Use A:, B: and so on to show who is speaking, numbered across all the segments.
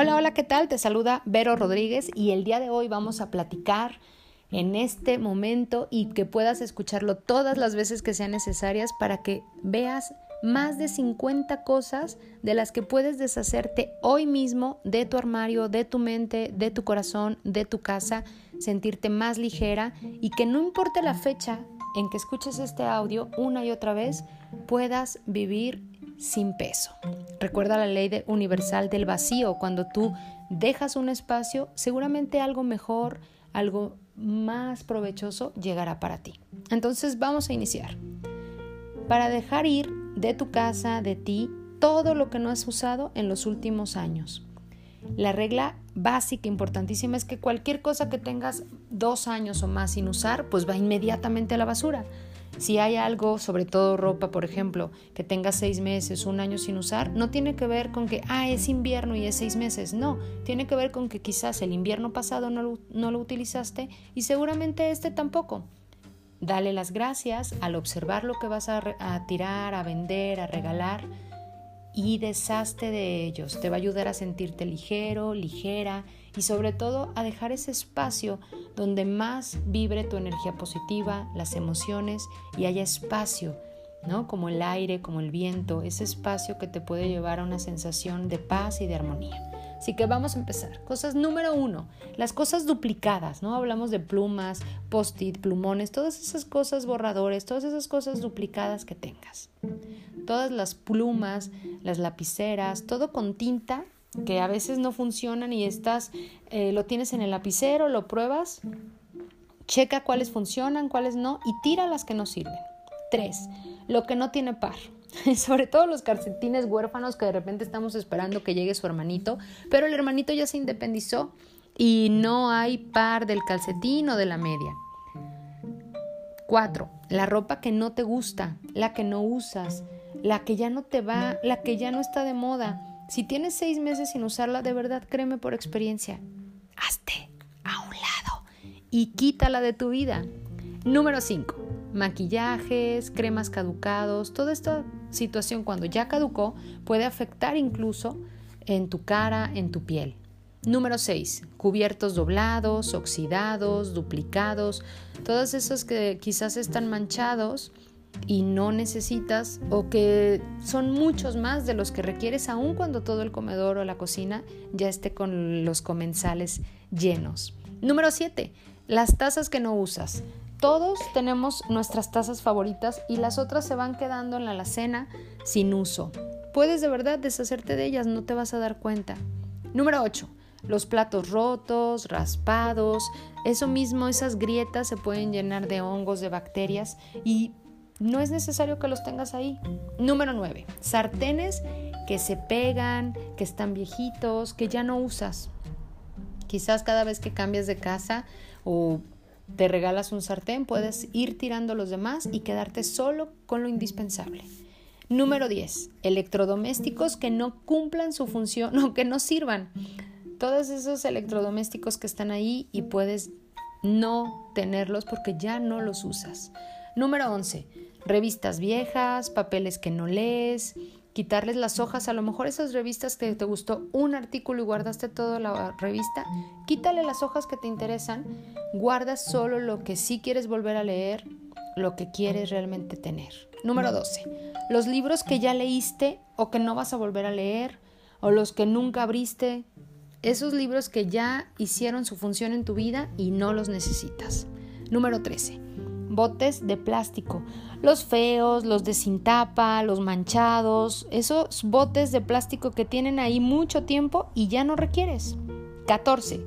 A: Hola, hola, ¿qué tal? Te saluda Vero Rodríguez y el día de hoy vamos a platicar en este momento y que puedas escucharlo todas las veces que sean necesarias para que veas más de 50 cosas de las que puedes deshacerte hoy mismo de tu armario, de tu mente, de tu corazón, de tu casa, sentirte más ligera y que no importe la fecha en que escuches este audio una y otra vez, puedas vivir sin peso. Recuerda la ley universal del vacío. Cuando tú dejas un espacio, seguramente algo mejor, algo más provechoso llegará para ti. Entonces vamos a iniciar. Para dejar ir de tu casa, de ti, todo lo que no has usado en los últimos años. La regla básica, importantísima, es que cualquier cosa que tengas dos años o más sin usar, pues va inmediatamente a la basura. Si hay algo, sobre todo ropa, por ejemplo, que tenga seis meses, un año sin usar, no tiene que ver con que, ah, es invierno y es seis meses. No, tiene que ver con que quizás el invierno pasado no lo, no lo utilizaste y seguramente este tampoco. Dale las gracias al observar lo que vas a, a tirar, a vender, a regalar y deshazte de ellos. Te va a ayudar a sentirte ligero, ligera y sobre todo a dejar ese espacio donde más vibre tu energía positiva, las emociones y haya espacio, ¿no? Como el aire, como el viento, ese espacio que te puede llevar a una sensación de paz y de armonía. Así que vamos a empezar. Cosas número uno, las cosas duplicadas, ¿no? Hablamos de plumas, post-it, plumones, todas esas cosas borradores, todas esas cosas duplicadas que tengas. Todas las plumas, las lapiceras, todo con tinta que a veces no funcionan y estás, eh, lo tienes en el lapicero, lo pruebas, checa cuáles funcionan, cuáles no y tira las que no sirven. Tres, lo que no tiene par. Sobre todo los calcetines huérfanos que de repente estamos esperando que llegue su hermanito, pero el hermanito ya se independizó y no hay par del calcetín o de la media. Cuatro, la ropa que no te gusta, la que no usas, la que ya no te va, la que ya no está de moda. Si tienes seis meses sin usarla, de verdad, créeme por experiencia, hazte a un lado y quítala de tu vida. Número 5. Maquillajes, cremas caducados, toda esta situación cuando ya caducó puede afectar incluso en tu cara, en tu piel. Número 6. Cubiertos doblados, oxidados, duplicados, todos esos que quizás están manchados y no necesitas o que son muchos más de los que requieres aun cuando todo el comedor o la cocina ya esté con los comensales llenos. Número 7. Las tazas que no usas. Todos tenemos nuestras tazas favoritas y las otras se van quedando en la alacena sin uso. Puedes de verdad deshacerte de ellas, no te vas a dar cuenta. Número 8. Los platos rotos, raspados, eso mismo, esas grietas se pueden llenar de hongos, de bacterias y no es necesario que los tengas ahí. Número 9. Sartenes que se pegan, que están viejitos, que ya no usas. Quizás cada vez que cambias de casa o te regalas un sartén, puedes ir tirando los demás y quedarte solo con lo indispensable. Número 10. Electrodomésticos que no cumplan su función o que no sirvan. Todos esos electrodomésticos que están ahí y puedes no tenerlos porque ya no los usas. Número 11 revistas viejas, papeles que no lees, quitarles las hojas, a lo mejor esas revistas que te gustó un artículo y guardaste toda la revista, quítale las hojas que te interesan, guarda solo lo que sí quieres volver a leer, lo que quieres realmente tener. Número 12. Los libros que ya leíste o que no vas a volver a leer, o los que nunca abriste, esos libros que ya hicieron su función en tu vida y no los necesitas. Número 13 botes de plástico. Los feos, los de sin tapa, los manchados, esos botes de plástico que tienen ahí mucho tiempo y ya no requieres. 14.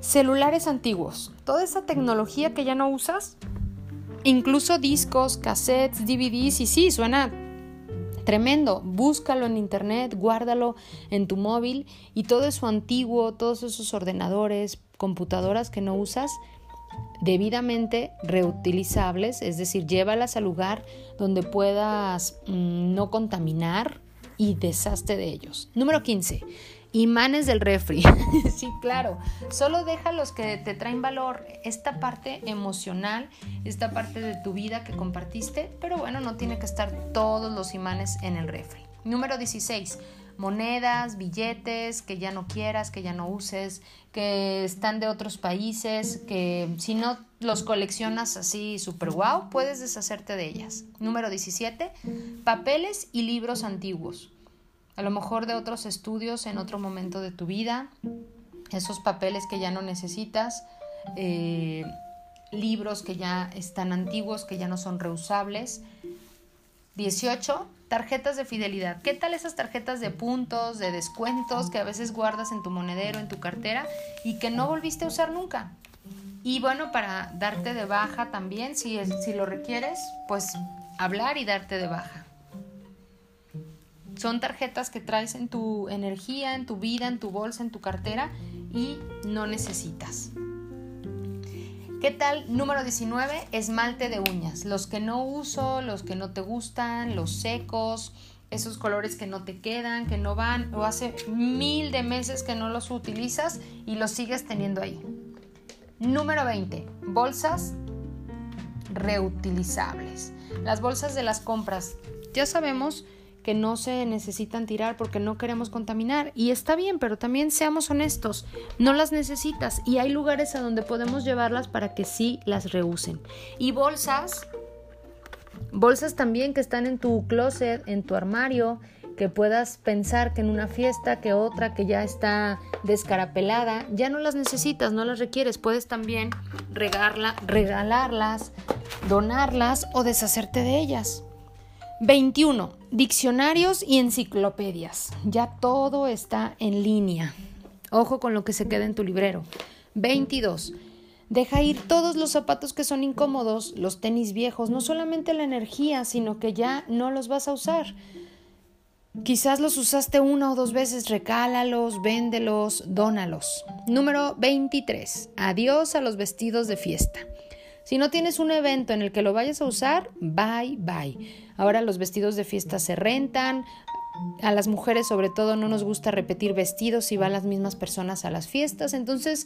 A: Celulares antiguos. Toda esa tecnología que ya no usas. Incluso discos, cassettes, DVDs y sí, suena tremendo. Búscalo en internet, guárdalo en tu móvil y todo eso antiguo, todos esos ordenadores, computadoras que no usas, debidamente reutilizables, es decir, llévalas al lugar donde puedas mm, no contaminar y deshazte de ellos. Número 15. Imanes del refri. sí, claro. Solo deja los que te traen valor. Esta parte emocional, esta parte de tu vida que compartiste, pero bueno, no tiene que estar todos los imanes en el refri. Número 16 monedas, billetes que ya no quieras, que ya no uses, que están de otros países, que si no los coleccionas así super wow, puedes deshacerte de ellas. Número 17, papeles y libros antiguos. A lo mejor de otros estudios en otro momento de tu vida, esos papeles que ya no necesitas, eh, libros que ya están antiguos, que ya no son reusables. 18, tarjetas de fidelidad. ¿Qué tal esas tarjetas de puntos, de descuentos que a veces guardas en tu monedero, en tu cartera y que no volviste a usar nunca? Y bueno, para darte de baja también, si, si lo requieres, pues hablar y darte de baja. Son tarjetas que traes en tu energía, en tu vida, en tu bolsa, en tu cartera y no necesitas. ¿Qué tal? Número 19, esmalte de uñas. Los que no uso, los que no te gustan, los secos, esos colores que no te quedan, que no van, o hace mil de meses que no los utilizas y los sigues teniendo ahí. Número 20, bolsas reutilizables. Las bolsas de las compras. Ya sabemos que no se necesitan tirar porque no queremos contaminar. Y está bien, pero también seamos honestos, no las necesitas y hay lugares a donde podemos llevarlas para que sí las reusen. Y bolsas, bolsas también que están en tu closet, en tu armario, que puedas pensar que en una fiesta, que otra que ya está descarapelada, ya no las necesitas, no las requieres, puedes también regarla, regalarlas, donarlas o deshacerte de ellas. 21. Diccionarios y enciclopedias. Ya todo está en línea. Ojo con lo que se queda en tu librero. 22. Deja ir todos los zapatos que son incómodos, los tenis viejos, no solamente la energía, sino que ya no los vas a usar. Quizás los usaste una o dos veces, recálalos, véndelos, dónalos. Número 23. Adiós a los vestidos de fiesta. Si no tienes un evento en el que lo vayas a usar, bye bye. Ahora los vestidos de fiesta se rentan. A las mujeres sobre todo no nos gusta repetir vestidos si van las mismas personas a las fiestas. Entonces,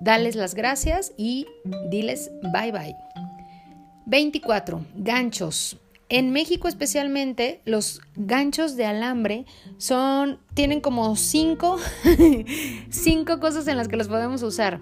A: dales las gracias y diles bye bye. 24. Ganchos. En México especialmente los ganchos de alambre son tienen como cinco cinco cosas en las que los podemos usar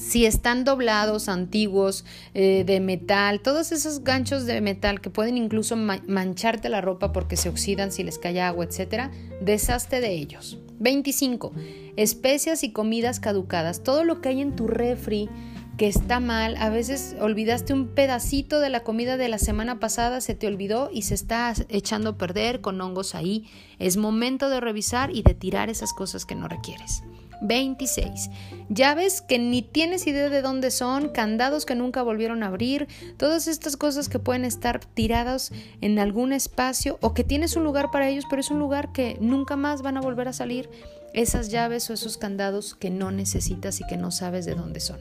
A: si están doblados, antiguos, eh, de metal, todos esos ganchos de metal que pueden incluso mancharte la ropa porque se oxidan si les cae agua, etc., deshazte de ellos. 25. Especias y comidas caducadas. Todo lo que hay en tu refri que está mal, a veces olvidaste un pedacito de la comida de la semana pasada, se te olvidó y se está echando a perder con hongos ahí. Es momento de revisar y de tirar esas cosas que no requieres. 26. Llaves que ni tienes idea de dónde son, candados que nunca volvieron a abrir, todas estas cosas que pueden estar tiradas en algún espacio o que tienes un lugar para ellos, pero es un lugar que nunca más van a volver a salir, esas llaves o esos candados que no necesitas y que no sabes de dónde son.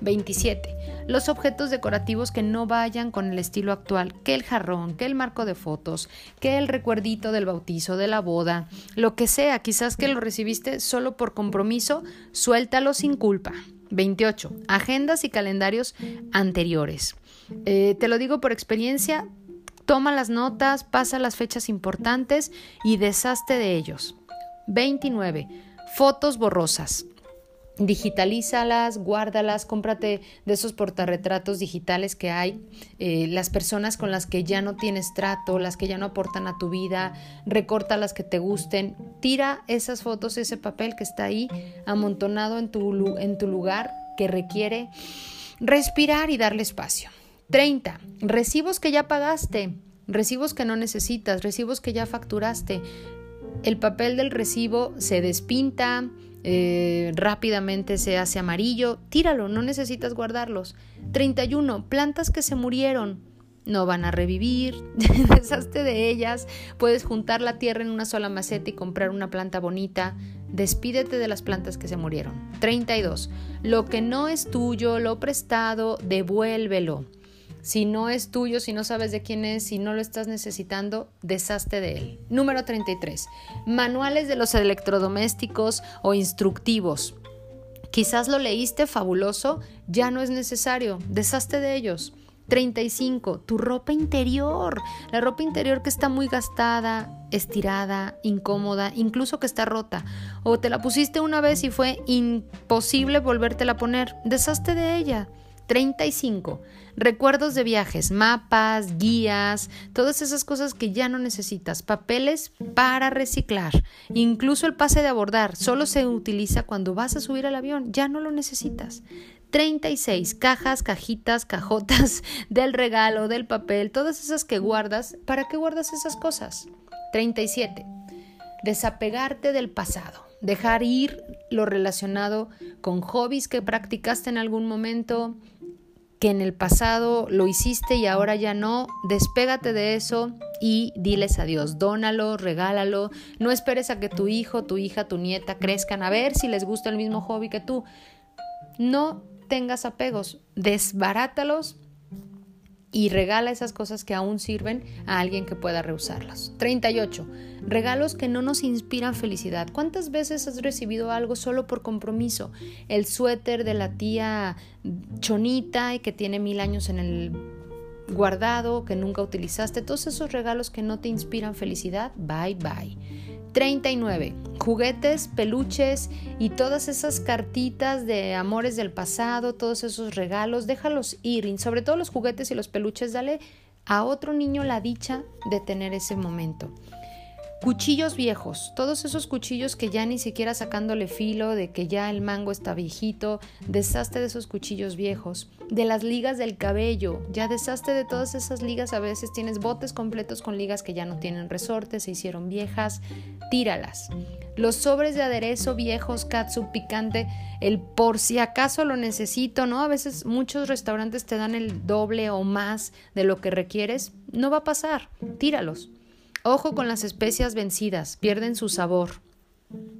A: 27. Los objetos decorativos que no vayan con el estilo actual, que el jarrón, que el marco de fotos, que el recuerdito del bautizo, de la boda, lo que sea, quizás que lo recibiste solo por compromiso, suéltalo sin culpa. 28. Agendas y calendarios anteriores. Eh, te lo digo por experiencia, toma las notas, pasa las fechas importantes y deshazte de ellos. 29. Fotos borrosas digitalízalas, guárdalas, cómprate de esos portarretratos digitales que hay, eh, las personas con las que ya no tienes trato, las que ya no aportan a tu vida, recorta las que te gusten, tira esas fotos, ese papel que está ahí amontonado en tu, en tu lugar que requiere respirar y darle espacio. 30. Recibos que ya pagaste, recibos que no necesitas, recibos que ya facturaste. El papel del recibo se despinta, eh, rápidamente se hace amarillo, tíralo, no necesitas guardarlos. 31. Plantas que se murieron. No van a revivir, deshazte de ellas, puedes juntar la tierra en una sola maceta y comprar una planta bonita, despídete de las plantas que se murieron. 32. Lo que no es tuyo, lo prestado, devuélvelo. Si no es tuyo, si no sabes de quién es, si no lo estás necesitando, deshazte de él. Número 33. Manuales de los electrodomésticos o instructivos. Quizás lo leíste fabuloso, ya no es necesario, deshazte de ellos. 35. Tu ropa interior. La ropa interior que está muy gastada, estirada, incómoda, incluso que está rota. O te la pusiste una vez y fue imposible volvértela a poner. Deshazte de ella. 35. Recuerdos de viajes, mapas, guías, todas esas cosas que ya no necesitas. Papeles para reciclar. Incluso el pase de abordar solo se utiliza cuando vas a subir al avión. Ya no lo necesitas. 36 cajas, cajitas, cajotas del regalo, del papel, todas esas que guardas. ¿Para qué guardas esas cosas? 37. Desapegarte del pasado. Dejar ir lo relacionado con hobbies que practicaste en algún momento, que en el pasado lo hiciste y ahora ya no, despégate de eso y diles adiós, dónalo, regálalo, no esperes a que tu hijo, tu hija, tu nieta crezcan a ver si les gusta el mismo hobby que tú. No tengas apegos, desbarátalos y regala esas cosas que aún sirven a alguien que pueda rehusarlas. 38. Regalos que no nos inspiran felicidad. ¿Cuántas veces has recibido algo solo por compromiso? El suéter de la tía chonita que tiene mil años en el guardado, que nunca utilizaste. Todos esos regalos que no te inspiran felicidad. Bye bye. 39. Juguetes, peluches y todas esas cartitas de amores del pasado, todos esos regalos, déjalos ir. Y sobre todo los juguetes y los peluches, dale a otro niño la dicha de tener ese momento. Cuchillos viejos, todos esos cuchillos que ya ni siquiera sacándole filo, de que ya el mango está viejito, deshazte de esos cuchillos viejos, de las ligas del cabello, ya deshazte de todas esas ligas, a veces tienes botes completos con ligas que ya no tienen resorte, se hicieron viejas, tíralas. Los sobres de aderezo viejos, katsu, picante, el por si acaso lo necesito, ¿no? A veces muchos restaurantes te dan el doble o más de lo que requieres, no va a pasar, tíralos. Ojo con las especias vencidas, pierden su sabor.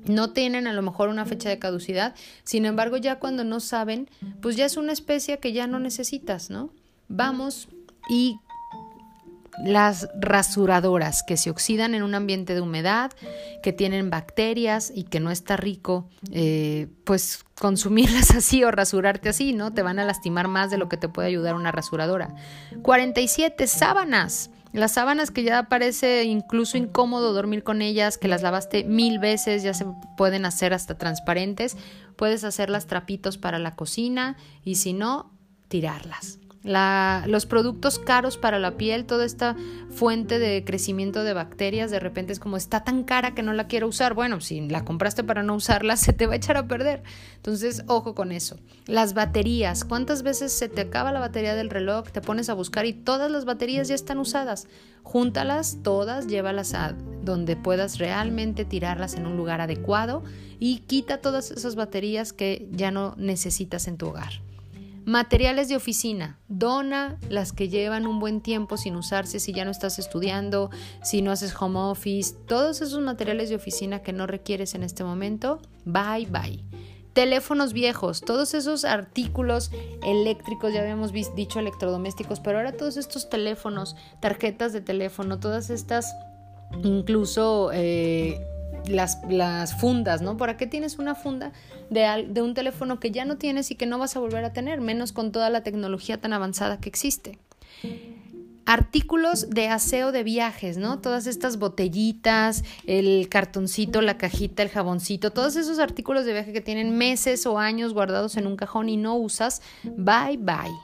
A: No tienen a lo mejor una fecha de caducidad, sin embargo ya cuando no saben, pues ya es una especia que ya no necesitas, ¿no? Vamos y las rasuradoras que se oxidan en un ambiente de humedad, que tienen bacterias y que no está rico, eh, pues consumirlas así o rasurarte así, ¿no? Te van a lastimar más de lo que te puede ayudar una rasuradora. 47 sábanas. Las sábanas que ya parece incluso incómodo dormir con ellas, que las lavaste mil veces, ya se pueden hacer hasta transparentes. Puedes hacerlas trapitos para la cocina y si no, tirarlas los productos caros para la piel, toda esta fuente de crecimiento de bacterias, de repente es como está tan cara que no la quiero usar. Bueno, si la compraste para no usarla, se te va a echar a perder. Entonces, ojo con eso. Las baterías, ¿cuántas veces se te acaba la batería del reloj? Te pones a buscar y todas las baterías ya están usadas. Júntalas todas, llévalas a donde puedas realmente tirarlas en un lugar adecuado y quita todas esas baterías que ya no necesitas en tu hogar. Materiales de oficina, dona las que llevan un buen tiempo sin usarse si ya no estás estudiando, si no haces home office, todos esos materiales de oficina que no requieres en este momento, bye bye. Teléfonos viejos, todos esos artículos eléctricos, ya habíamos dicho electrodomésticos, pero ahora todos estos teléfonos, tarjetas de teléfono, todas estas incluso eh, las, fundas, ¿no? ¿Para qué tienes una funda de un teléfono que ya no tienes y que no vas a volver a tener, menos con toda la tecnología tan avanzada que existe? Artículos de aseo de viajes, ¿no? Todas estas botellitas, el cartoncito, la cajita, el jaboncito, todos esos artículos de viaje que tienen meses o años guardados en un cajón y no usas, bye bye.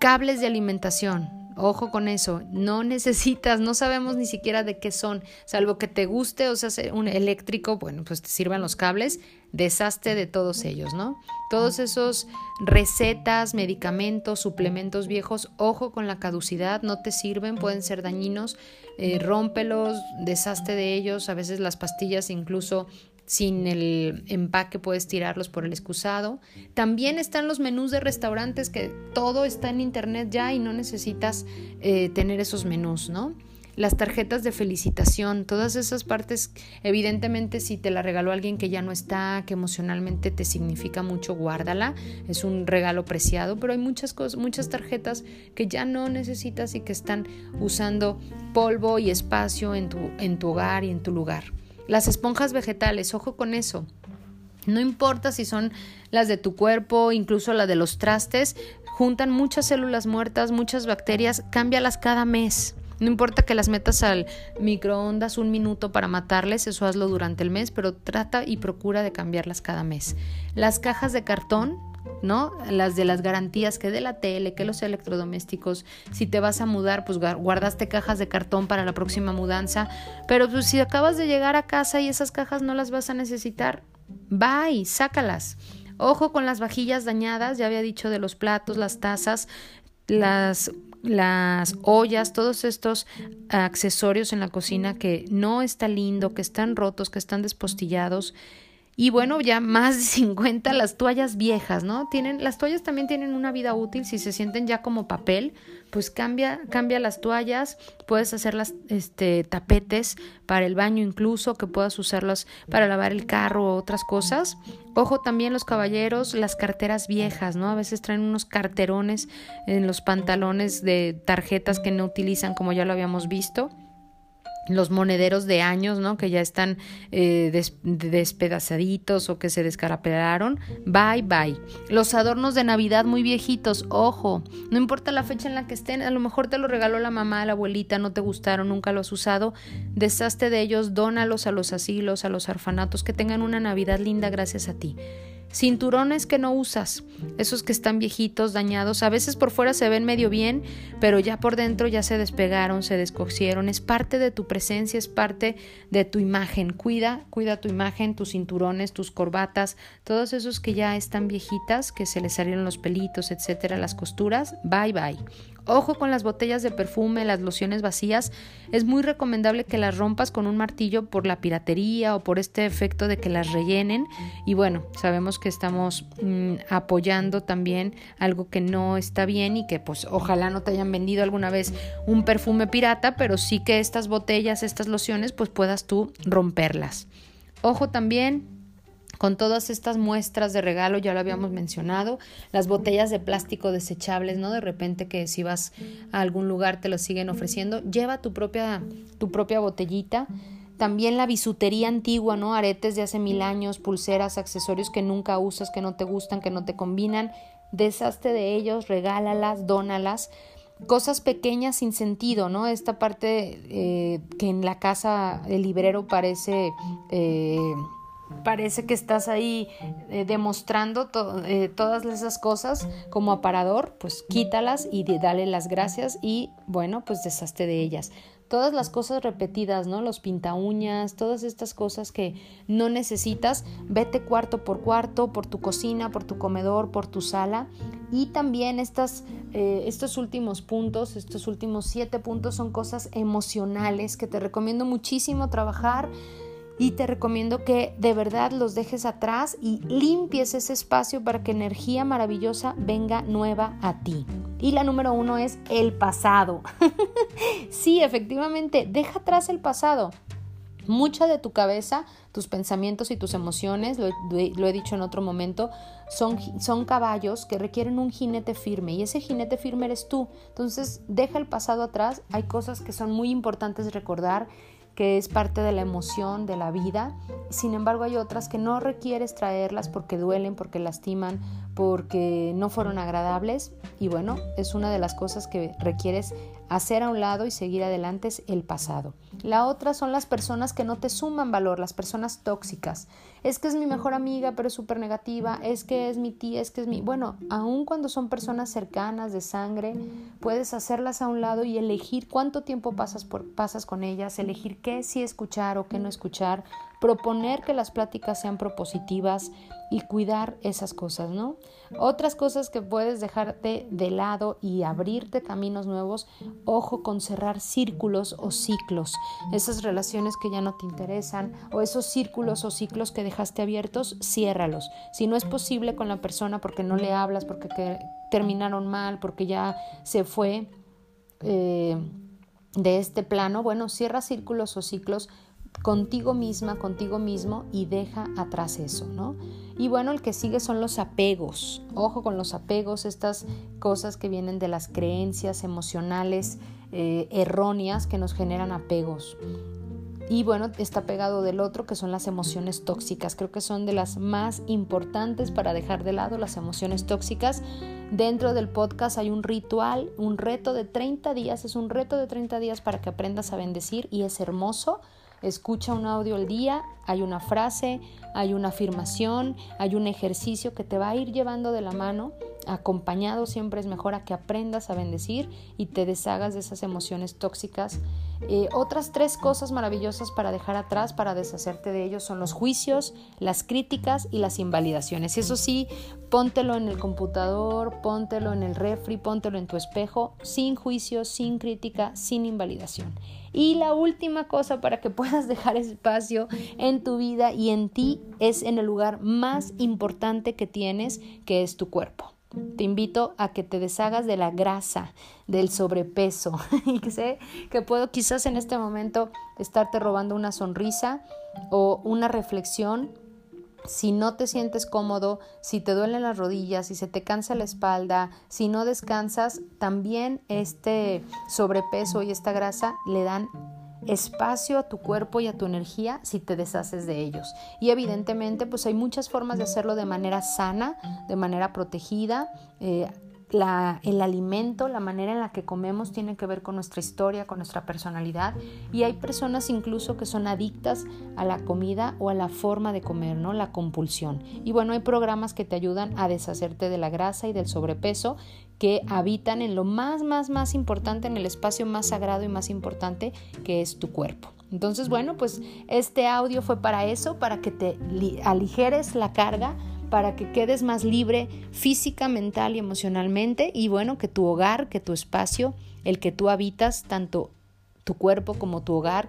A: Cables de alimentación, Ojo con eso, no necesitas, no sabemos ni siquiera de qué son, salvo que te guste o sea un eléctrico, bueno, pues te sirvan los cables, deshazte de todos ellos, ¿no? Todos esos recetas, medicamentos, suplementos viejos, ojo con la caducidad, no te sirven, pueden ser dañinos, eh, rómpelos, deshazte de ellos, a veces las pastillas incluso sin el empaque puedes tirarlos por el excusado. También están los menús de restaurantes que todo está en internet ya y no necesitas eh, tener esos menús, ¿no? Las tarjetas de felicitación, todas esas partes, evidentemente si te la regaló alguien que ya no está, que emocionalmente te significa mucho, guárdala, es un regalo preciado, pero hay muchas cosas, muchas tarjetas que ya no necesitas y que están usando polvo y espacio en tu, en tu hogar y en tu lugar. Las esponjas vegetales, ojo con eso. No importa si son las de tu cuerpo, incluso la de los trastes, juntan muchas células muertas, muchas bacterias, cámbialas cada mes. No importa que las metas al microondas un minuto para matarles, eso hazlo durante el mes, pero trata y procura de cambiarlas cada mes. Las cajas de cartón ¿no? Las de las garantías que de la tele, que los electrodomésticos, si te vas a mudar, pues guardaste cajas de cartón para la próxima mudanza, pero pues si acabas de llegar a casa y esas cajas no las vas a necesitar, bye, sácalas. Ojo con las vajillas dañadas, ya había dicho de los platos, las tazas, las las ollas, todos estos accesorios en la cocina que no está lindo, que están rotos, que están despostillados y bueno, ya más de 50 las toallas viejas, ¿no? Tienen, las toallas también tienen una vida útil si se sienten ya como papel, pues cambia, cambia las toallas, puedes hacer las este, tapetes para el baño incluso, que puedas usarlas para lavar el carro o otras cosas. Ojo también los caballeros, las carteras viejas, ¿no? A veces traen unos carterones en los pantalones de tarjetas que no utilizan como ya lo habíamos visto los monederos de años, ¿no? Que ya están eh, despedazaditos o que se descarapelaron. Bye, bye. Los adornos de Navidad muy viejitos, ojo. No importa la fecha en la que estén, a lo mejor te lo regaló la mamá, la abuelita, no te gustaron, nunca los has usado. Deshazte de ellos, dónalos a los asilos, a los orfanatos, que tengan una Navidad linda gracias a ti. Cinturones que no usas, esos que están viejitos, dañados, a veces por fuera se ven medio bien, pero ya por dentro ya se despegaron, se descosieron, es parte de tu presencia, es parte de tu imagen. Cuida, cuida tu imagen, tus cinturones, tus corbatas, todos esos que ya están viejitas, que se les salieron los pelitos, etcétera, las costuras, bye bye. Ojo con las botellas de perfume, las lociones vacías. Es muy recomendable que las rompas con un martillo por la piratería o por este efecto de que las rellenen. Y bueno, sabemos que estamos mm, apoyando también algo que no está bien y que pues ojalá no te hayan vendido alguna vez un perfume pirata, pero sí que estas botellas, estas lociones, pues puedas tú romperlas. Ojo también con todas estas muestras de regalo, ya lo habíamos mencionado, las botellas de plástico desechables, ¿no? De repente que si vas a algún lugar te lo siguen ofreciendo, lleva tu propia, tu propia botellita. También la bisutería antigua, ¿no? Aretes de hace mil años, pulseras, accesorios que nunca usas, que no te gustan, que no te combinan. Deshazte de ellos, regálalas, dónalas cosas pequeñas sin sentido, ¿no? Esta parte eh, que en la casa el librero parece eh, parece que estás ahí eh, demostrando eh, todas esas cosas como aparador, pues quítalas y dale las gracias y bueno, pues deshazte de ellas. Todas las cosas repetidas, ¿no? Los pinta uñas, todas estas cosas que no necesitas, vete cuarto por cuarto, por tu cocina, por tu comedor, por tu sala. Y también estas, eh, estos últimos puntos, estos últimos siete puntos son cosas emocionales que te recomiendo muchísimo trabajar y te recomiendo que de verdad los dejes atrás y limpies ese espacio para que energía maravillosa venga nueva a ti. Y la número uno es el pasado. sí, efectivamente, deja atrás el pasado. Mucha de tu cabeza, tus pensamientos y tus emociones, lo, he dicho en otro momento, son, son caballos que requieren un jinete firme y ese jinete firme eres tú. Entonces, deja el pasado atrás. Hay cosas que son muy importantes recordar que es parte de la emoción de la vida. Sin embargo, hay otras que no requieres traerlas porque duelen, porque lastiman, porque no fueron agradables. Y bueno, es una de las cosas que requieres hacer a un lado y seguir adelante es el pasado. La otra son las personas que no te suman valor, las personas tóxicas. Es que es mi mejor amiga, pero es súper negativa. Es que es mi tía, es que es mi... Bueno, aun cuando son personas cercanas, de sangre, puedes hacerlas a un lado y elegir cuánto tiempo pasas, por, pasas con ellas, elegir qué sí escuchar o qué no escuchar, proponer que las pláticas sean propositivas y cuidar esas cosas, ¿no? Otras cosas que puedes dejarte de lado y abrirte caminos nuevos, ojo con cerrar círculos o ciclos, esas relaciones que ya no te interesan o esos círculos o ciclos que dejaste abiertos, ciérralos. Si no es posible con la persona porque no le hablas, porque terminaron mal, porque ya se fue eh, de este plano, bueno, cierra círculos o ciclos contigo misma, contigo mismo y deja atrás eso, ¿no? Y bueno, el que sigue son los apegos. Ojo con los apegos, estas cosas que vienen de las creencias emocionales eh, erróneas que nos generan apegos. y bueno, está pegado del otro que son las emociones tóxicas. Creo que son de las más importantes para dejar de lado las emociones tóxicas. Dentro del podcast hay un ritual, un reto de 30 días, es un reto de 30 días para que aprendas a bendecir y es hermoso. Escucha un audio al día, hay una frase, hay una afirmación, hay un ejercicio que te va a ir llevando de la mano. Acompañado siempre es mejor a que aprendas a bendecir y te deshagas de esas emociones tóxicas eh, otras tres cosas maravillosas para dejar atrás, para deshacerte de ellos, son los juicios, las críticas y las invalidaciones. Eso sí, póntelo en el computador, póntelo en el refri, póntelo en tu espejo, sin juicios, sin crítica, sin invalidación. Y la última cosa para que puedas dejar espacio en tu vida y en ti es en el lugar más importante que tienes, que es tu cuerpo. Te invito a que te deshagas de la grasa, del sobrepeso. y sé que puedo quizás en este momento estarte robando una sonrisa o una reflexión. Si no te sientes cómodo, si te duelen las rodillas, si se te cansa la espalda, si no descansas, también este sobrepeso y esta grasa le dan espacio a tu cuerpo y a tu energía si te deshaces de ellos. Y evidentemente pues hay muchas formas de hacerlo de manera sana, de manera protegida. Eh, el alimento, la manera en la que comemos tiene que ver con nuestra historia, con nuestra personalidad y hay personas incluso que son adictas a la comida o a la forma de comer, ¿no? La compulsión. Y bueno, hay programas que te ayudan a deshacerte de la grasa y del sobrepeso que habitan en lo más, más, más importante, en el espacio más sagrado y más importante que es tu cuerpo. Entonces, bueno, pues este audio fue para eso, para que te aligeres la carga para que quedes más libre física, mental y emocionalmente y bueno, que tu hogar, que tu espacio, el que tú habitas, tanto tu cuerpo como tu hogar,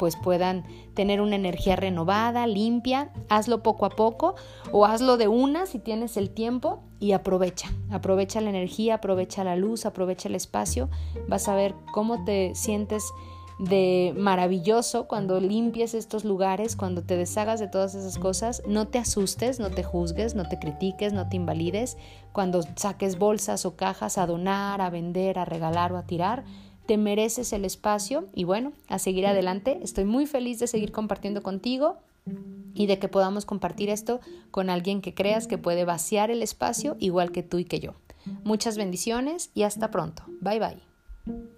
A: pues puedan tener una energía renovada, limpia. Hazlo poco a poco o hazlo de una si tienes el tiempo y aprovecha. Aprovecha la energía, aprovecha la luz, aprovecha el espacio. Vas a ver cómo te sientes de maravilloso cuando limpies estos lugares, cuando te deshagas de todas esas cosas, no te asustes, no te juzgues, no te critiques, no te invalides, cuando saques bolsas o cajas a donar, a vender, a regalar o a tirar, te mereces el espacio y bueno, a seguir adelante. Estoy muy feliz de seguir compartiendo contigo y de que podamos compartir esto con alguien que creas que puede vaciar el espacio igual que tú y que yo. Muchas bendiciones y hasta pronto. Bye bye.